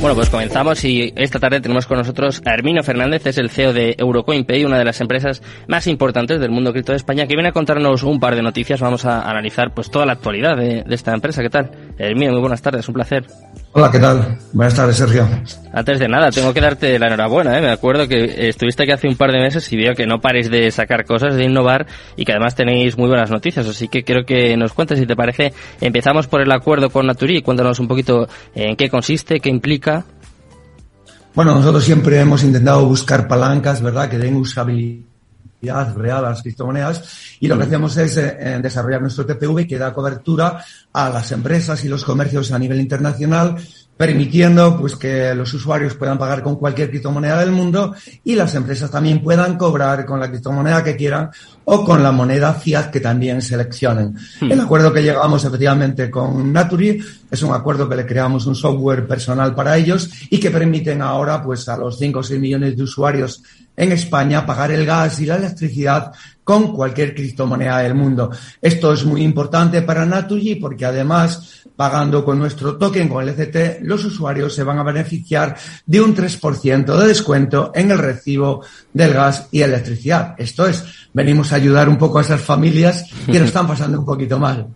Bueno, pues comenzamos y esta tarde tenemos con nosotros a Hermino Fernández, es el CEO de EurocoinPay, una de las empresas más importantes del mundo cripto de España, que viene a contarnos un par de noticias. Vamos a analizar pues toda la actualidad de, esta empresa. ¿Qué tal? Hermino, muy buenas tardes, un placer. Hola, ¿qué tal? Buenas tardes, Sergio. Antes de nada, tengo que darte la enhorabuena. ¿eh? Me acuerdo que estuviste aquí hace un par de meses y veo que no pares de sacar cosas, de innovar y que además tenéis muy buenas noticias. Así que quiero que nos cuentes, si te parece, empezamos por el acuerdo con Naturi. Cuéntanos un poquito en qué consiste, qué implica. Bueno, nosotros siempre hemos intentado buscar palancas, ¿verdad?, que den usabilidad real a las criptomonedas y lo que hacemos es eh, desarrollar nuestro TPV que da cobertura a las empresas y los comercios a nivel internacional permitiendo pues que los usuarios puedan pagar con cualquier criptomoneda del mundo y las empresas también puedan cobrar con la criptomoneda que quieran o con la moneda fiat que también seleccionen. Hmm. El acuerdo que llegamos efectivamente con Naturi es un acuerdo que le creamos un software personal para ellos y que permiten ahora pues a los 5 o 6 millones de usuarios en España pagar el gas y la electricidad con cualquier criptomoneda del mundo. Esto es muy importante para Naturgy porque además, pagando con nuestro token, con el ECT, los usuarios se van a beneficiar de un 3% de descuento en el recibo del gas y electricidad. Esto es, venimos a ayudar un poco a esas familias que lo están pasando un poquito mal.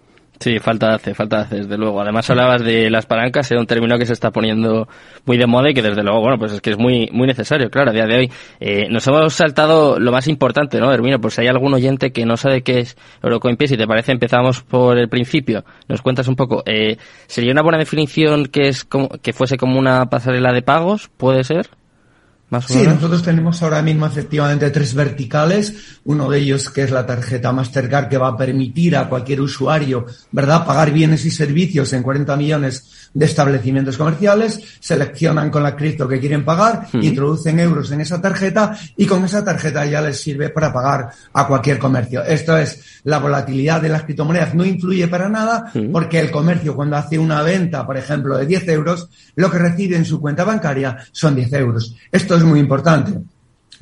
Sí, falta hace, falta hace, desde luego. Además hablabas de las palancas, era un término que se está poniendo muy de moda y que desde luego, bueno, pues es que es muy, muy necesario, claro, a día de hoy. Eh, nos hemos saltado lo más importante, ¿no, Hermino? Pues si hay algún oyente que no sabe qué es Eurocoinpay, si te parece empezamos por el principio. Nos cuentas un poco, eh, ¿sería una buena definición que es como, que fuese como una pasarela de pagos? ¿Puede ser? Sí, nosotros tenemos ahora mismo efectivamente tres verticales. Uno de ellos que es la tarjeta Mastercard que va a permitir a cualquier usuario, ¿verdad?, pagar bienes y servicios en 40 millones de establecimientos comerciales, seleccionan con la cripto que quieren pagar, introducen euros en esa tarjeta y con esa tarjeta ya les sirve para pagar a cualquier comercio. Esto es, la volatilidad de las criptomonedas no influye para nada porque el comercio cuando hace una venta, por ejemplo, de 10 euros, lo que recibe en su cuenta bancaria son 10 euros. Esto es muy importante.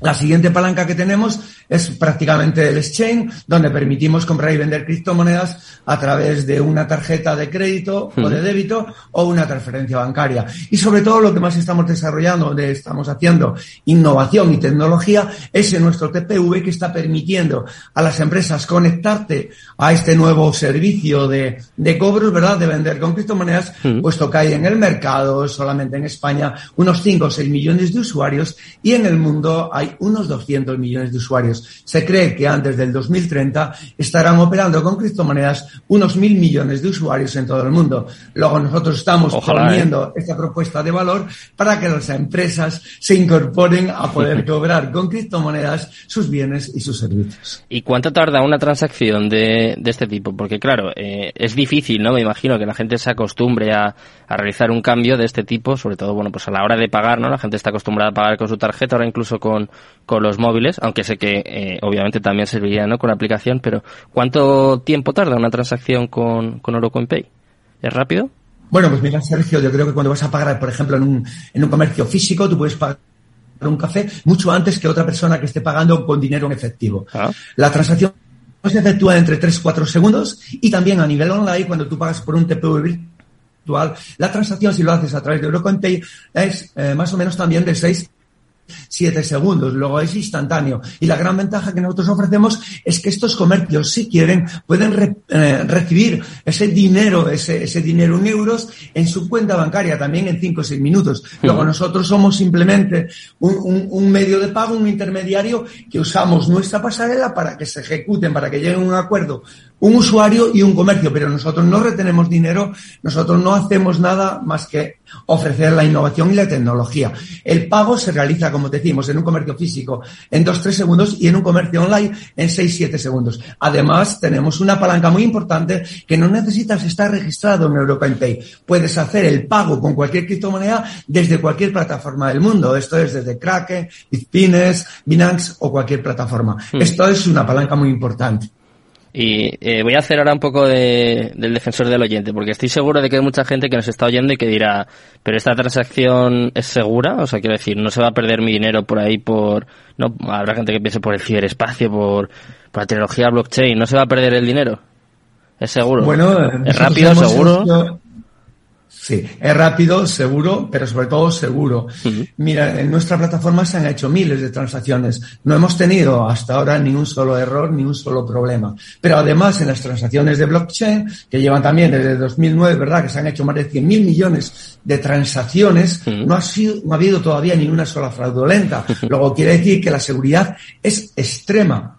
La siguiente palanca que tenemos es prácticamente el exchange, donde permitimos comprar y vender criptomonedas a través de una tarjeta de crédito o de débito o una transferencia bancaria. Y sobre todo lo que más estamos desarrollando, donde estamos haciendo innovación y tecnología, es en nuestro TPV que está permitiendo a las empresas conectarte a este nuevo servicio de, de cobros, ¿verdad? De vender con criptomonedas, puesto que hay en el mercado, solamente en España, unos 5 o 6 millones de usuarios y en el mundo hay unos 200 millones de usuarios. Se cree que antes del 2030 estarán operando con criptomonedas unos mil millones de usuarios en todo el mundo. Luego nosotros estamos poniendo ¿eh? esta propuesta de valor para que las empresas se incorporen a poder cobrar con criptomonedas sus bienes y sus servicios. ¿Y cuánto tarda una transacción de, este tipo? Porque claro, eh, es difícil, ¿no? Me imagino que la gente se acostumbre a, a realizar un cambio de este tipo, sobre todo, bueno, pues a la hora de pagar, ¿no? La gente está acostumbrada a pagar con su tarjeta, ahora incluso con, con los móviles, aunque sé que eh, obviamente también serviría ¿no? con la aplicación, pero ¿cuánto tiempo tarda una transacción con, con Pay? ¿Es rápido? Bueno, pues mira, Sergio, yo creo que cuando vas a pagar, por ejemplo, en un, en un comercio físico, tú puedes pagar un café mucho antes que otra persona que esté pagando con dinero en efectivo. Ah. La transacción se efectúa entre 3 y 4 segundos y también a nivel online, cuando tú pagas por un TPV virtual, la transacción, si lo haces a través de EurocoinPay, es eh, más o menos también de 6 siete segundos, luego es instantáneo. Y la gran ventaja que nosotros ofrecemos es que estos comercios, si quieren, pueden eh, recibir ese dinero, ese, ese dinero en euros en su cuenta bancaria también en cinco o seis minutos. Luego nosotros somos simplemente un, un, medio de pago, un intermediario que usamos nuestra pasarela para que se ejecuten, para que lleguen a un acuerdo un usuario y un comercio, pero nosotros no retenemos dinero, nosotros no hacemos nada más que ofrecer la innovación y la tecnología. El pago se realiza, como decimos, en un comercio físico en 2-3 segundos y en un comercio online en 6-7 segundos. Además, tenemos una palanca muy importante que no necesitas estar registrado en European Pay. Puedes hacer el pago con cualquier criptomoneda desde cualquier plataforma del mundo. Esto es desde Kraken, Bitpines, Binance o cualquier plataforma. Hmm. Esto es una palanca muy importante. Y eh, voy a hacer ahora un poco de, del defensor del oyente, porque estoy seguro de que hay mucha gente que nos está oyendo y que dirá, pero esta transacción es segura, o sea, quiero decir, no se va a perder mi dinero por ahí por, no, habrá gente que piense por el ciberespacio, por, por la tecnología blockchain, no se va a perder el dinero. Es seguro. Bueno, es rápido, seguro. Sí, es rápido, seguro, pero sobre todo seguro. Mira, en nuestra plataforma se han hecho miles de transacciones. No hemos tenido hasta ahora ni un solo error, ni un solo problema. Pero además en las transacciones de blockchain, que llevan también desde 2009, ¿verdad? Que se han hecho más de 100.000 millones de transacciones, no, ha sido, no ha habido todavía ni una sola fraudulenta. Luego quiere decir que la seguridad es extrema.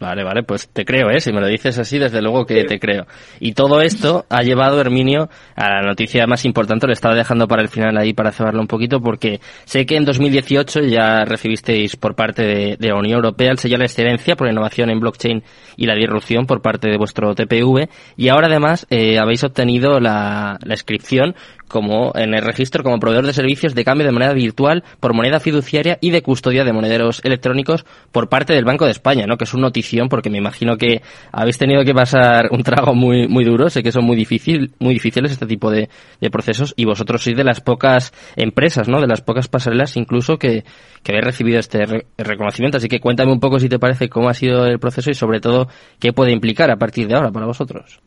Vale, vale, pues te creo, ¿eh? Si me lo dices así, desde luego que te creo. Y todo esto ha llevado, Herminio, a la noticia más importante, lo estaba dejando para el final ahí para cebarlo un poquito, porque sé que en 2018 ya recibisteis por parte de, la Unión Europea el sello de la excelencia por la innovación en blockchain y la disrupción por parte de vuestro TPV, y ahora además eh, habéis obtenido la, la inscripción como en el registro como proveedor de servicios de cambio de moneda virtual por moneda fiduciaria y de custodia de monederos electrónicos por parte del Banco de España, ¿no? Que es una notición porque me imagino que habéis tenido que pasar un trago muy muy duro, sé que son muy difícil, muy difíciles este tipo de, de procesos y vosotros sois de las pocas empresas, ¿no? De las pocas pasarelas incluso que, que habéis recibido este reconocimiento, así que cuéntame un poco si te parece cómo ha sido el proceso y sobre todo qué puede implicar a partir de ahora para vosotros.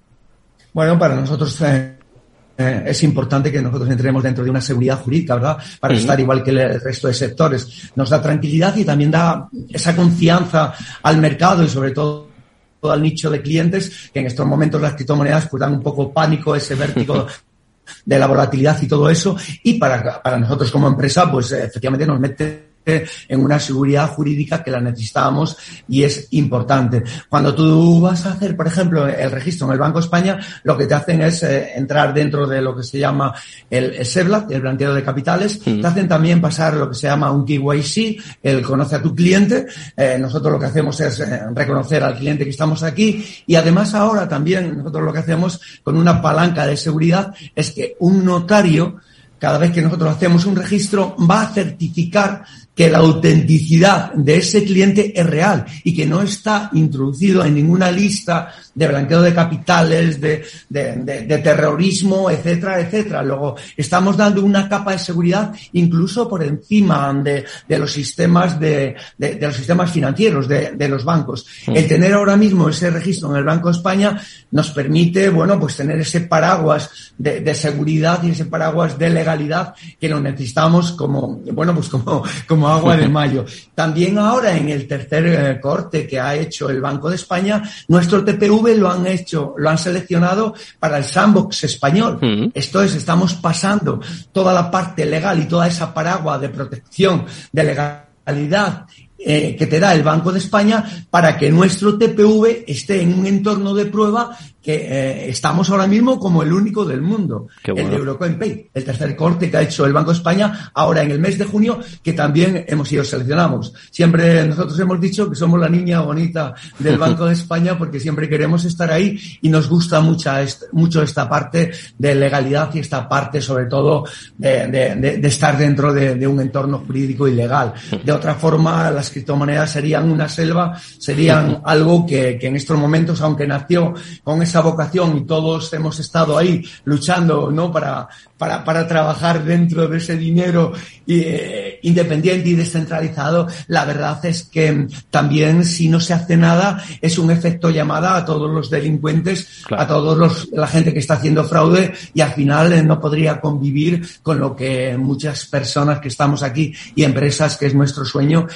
Bueno, para nosotros eh, eh, es importante que nosotros entremos dentro de una seguridad jurídica, ¿verdad? Para estar igual que el resto de sectores. Nos da tranquilidad y también da esa confianza al mercado y sobre todo al nicho de clientes que en estos momentos las criptomonedas pues dan un poco pánico, ese vértigo de la volatilidad y todo eso. Y para, para nosotros como empresa, pues efectivamente nos mete en una seguridad jurídica que la necesitábamos y es importante. Cuando tú vas a hacer, por ejemplo, el registro en el Banco España, lo que te hacen es eh, entrar dentro de lo que se llama el, SEBLAT, el blanqueo de capitales, te hacen también pasar lo que se llama un KYC, el conoce a tu cliente. Eh, nosotros lo que hacemos es eh, reconocer al cliente que estamos aquí y además ahora también nosotros lo que hacemos con una palanca de seguridad es que un notario cada vez que nosotros hacemos un registro, va a certificar que la autenticidad de ese cliente es real y que no está introducido en ninguna lista de blanqueo de capitales, de, de, terrorismo, etcétera, etcétera. Luego, estamos dando una capa de seguridad incluso por encima de, los sistemas de, los sistemas financieros, de, los bancos. El tener ahora mismo ese registro en el Banco de España nos permite, bueno, pues tener ese paraguas de, seguridad y ese paraguas de legalidad que lo necesitamos como, bueno, pues como, como agua de mayo. También ahora en el tercer eh, corte que ha hecho el Banco de España, nuestro TPV lo han hecho, lo han seleccionado para el sandbox español. Mm. Esto es, estamos pasando toda la parte legal y toda esa paraguas de protección de legalidad eh, que te da el Banco de España para que nuestro TPV esté en un entorno de prueba que eh, estamos ahora mismo como el único del mundo, el de Eurocoin Pay, el tercer corte que ha hecho el Banco de España ahora en el mes de junio, que también hemos sido seleccionados. Siempre nosotros hemos dicho que somos la niña bonita del Banco de España porque siempre queremos estar ahí y nos gusta mucho, mucho esta parte de legalidad y esta parte sobre todo de, de, de estar dentro de, un entorno jurídico y legal. De otra forma, las criptomonedas serían una selva, serían algo que, que en estos momentos, aunque nació con esa vocación y todos hemos estado ahí luchando, ¿no? Para, para, para trabajar dentro de ese dinero eh, independiente y descentralizado, la verdad es que también si no se hace nada es un efecto llamada a todos los delincuentes, a todos los, la gente que está haciendo fraude y al final eh, no podría convivir con lo que muchas personas que estamos aquí y empresas que es nuestro sueño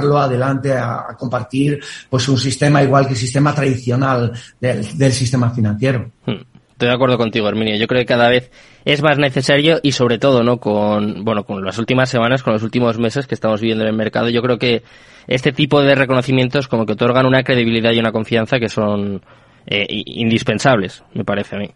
llevarlo adelante a, compartir pues un sistema igual que el sistema tradicional del, del sistema financiero. Hmm. Estoy de acuerdo contigo, Herminio. Yo creo que cada vez es más necesario y sobre todo, ¿no? Con, bueno, con las últimas semanas, con los últimos meses que estamos viviendo en el mercado, yo creo que este tipo de reconocimientos como que otorgan una credibilidad y una confianza que son eh, indispensables, me parece a mí.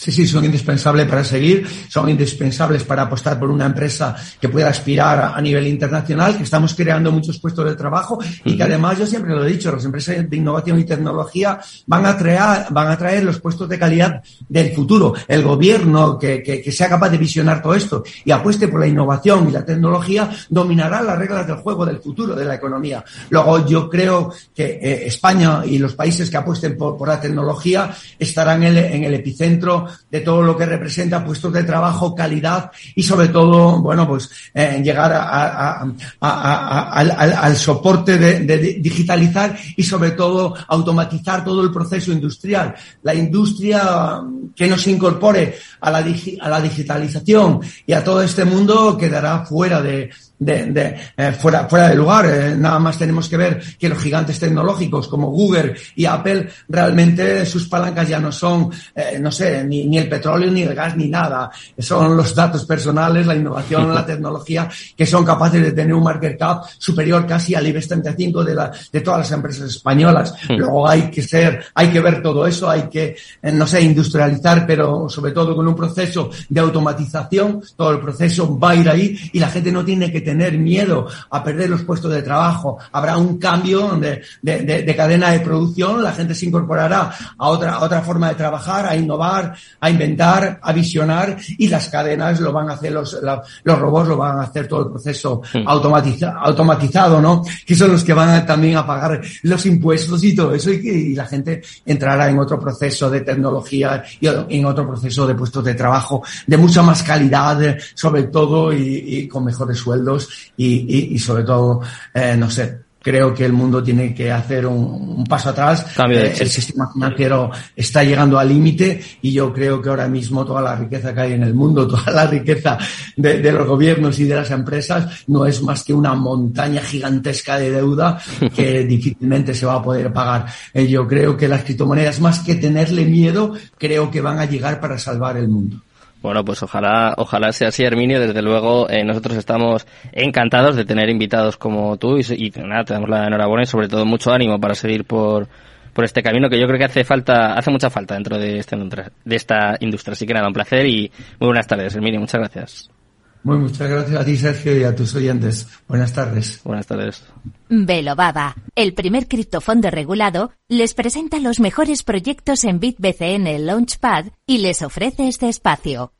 Sí, sí, son indispensables para seguir, son indispensables para apostar por una empresa que pueda aspirar a nivel internacional, que estamos creando muchos puestos de trabajo y que además, yo siempre lo he dicho, las empresas de innovación y tecnología van a traer, van a traer los puestos de calidad del futuro. El gobierno que, que, sea capaz de visionar todo esto y apueste por la innovación y la tecnología dominará las reglas del juego del futuro de la economía. Luego, yo creo que eh, España y los países que apuesten por, por la tecnología estarán en el, en el epicentro de todo lo que representa puestos de trabajo, calidad y sobre todo, bueno, pues eh, llegar a, al, soporte de, digitalizar y sobre todo automatizar todo el proceso industrial. La industria que no se incorpore a la, a la digitalización y a todo este mundo quedará fuera de, de, eh, fuera, fuera de lugar. Eh, nada más tenemos que ver que los gigantes tecnológicos como Google y Apple realmente sus palancas ya no son, eh, no sé, ni, ni, el petróleo, ni el gas, ni nada. Son los datos personales, la innovación, la tecnología que son capaces de tener un market cap superior casi al IBEX 35 de, la, de todas las empresas españolas. Luego hay que ser, hay que ver todo eso, hay que, no sé, industrializar, pero sobre todo con un proceso de automatización, todo el proceso va a ir ahí y la gente no tiene que tener miedo a perder los puestos de trabajo. Habrá un cambio de, de, cadena de producción, la gente se incorporará a otra, a otra forma de trabajar, a innovar, a inventar, a visionar y las cadenas lo van a hacer, los, los robots lo van a hacer todo el proceso automatizado, ¿no? Que son los que van también a pagar los impuestos y todo eso y, y la gente entrará en otro proceso de tecnología y en otro proceso de puestos de trabajo de mucha más calidad, sobre todo, y, y con mejores sueldos y, sobre todo, eh, no sé, creo que el mundo tiene que hacer un, paso atrás. Eh, el sistema financiero está llegando al límite y yo creo que ahora mismo toda la riqueza que hay en el mundo, toda la riqueza de, los gobiernos y de las empresas no es más que una montaña gigantesca de deuda que difícilmente se va a poder pagar. Eh, yo creo que las criptomonedas, más que tenerle miedo, creo que van a llegar para salvar el mundo. Bueno, pues ojalá, ojalá sea así, Herminio. Desde luego, eh, nosotros estamos encantados de tener invitados como tú y, y, nada, te damos la enhorabuena y sobre todo mucho ánimo para seguir por, por este camino que yo creo que hace falta, hace mucha falta dentro de, este, de esta industria. Así que nada, un placer y muy buenas tardes, Herminio. Muchas gracias. Muy muchas gracias a ti, Sergio, y a tus oyentes. Buenas tardes. Buenas tardes. Velobaba, el primer criptofondo regulado, les presenta los mejores proyectos en BitBCN Launchpad y les ofrece este espacio.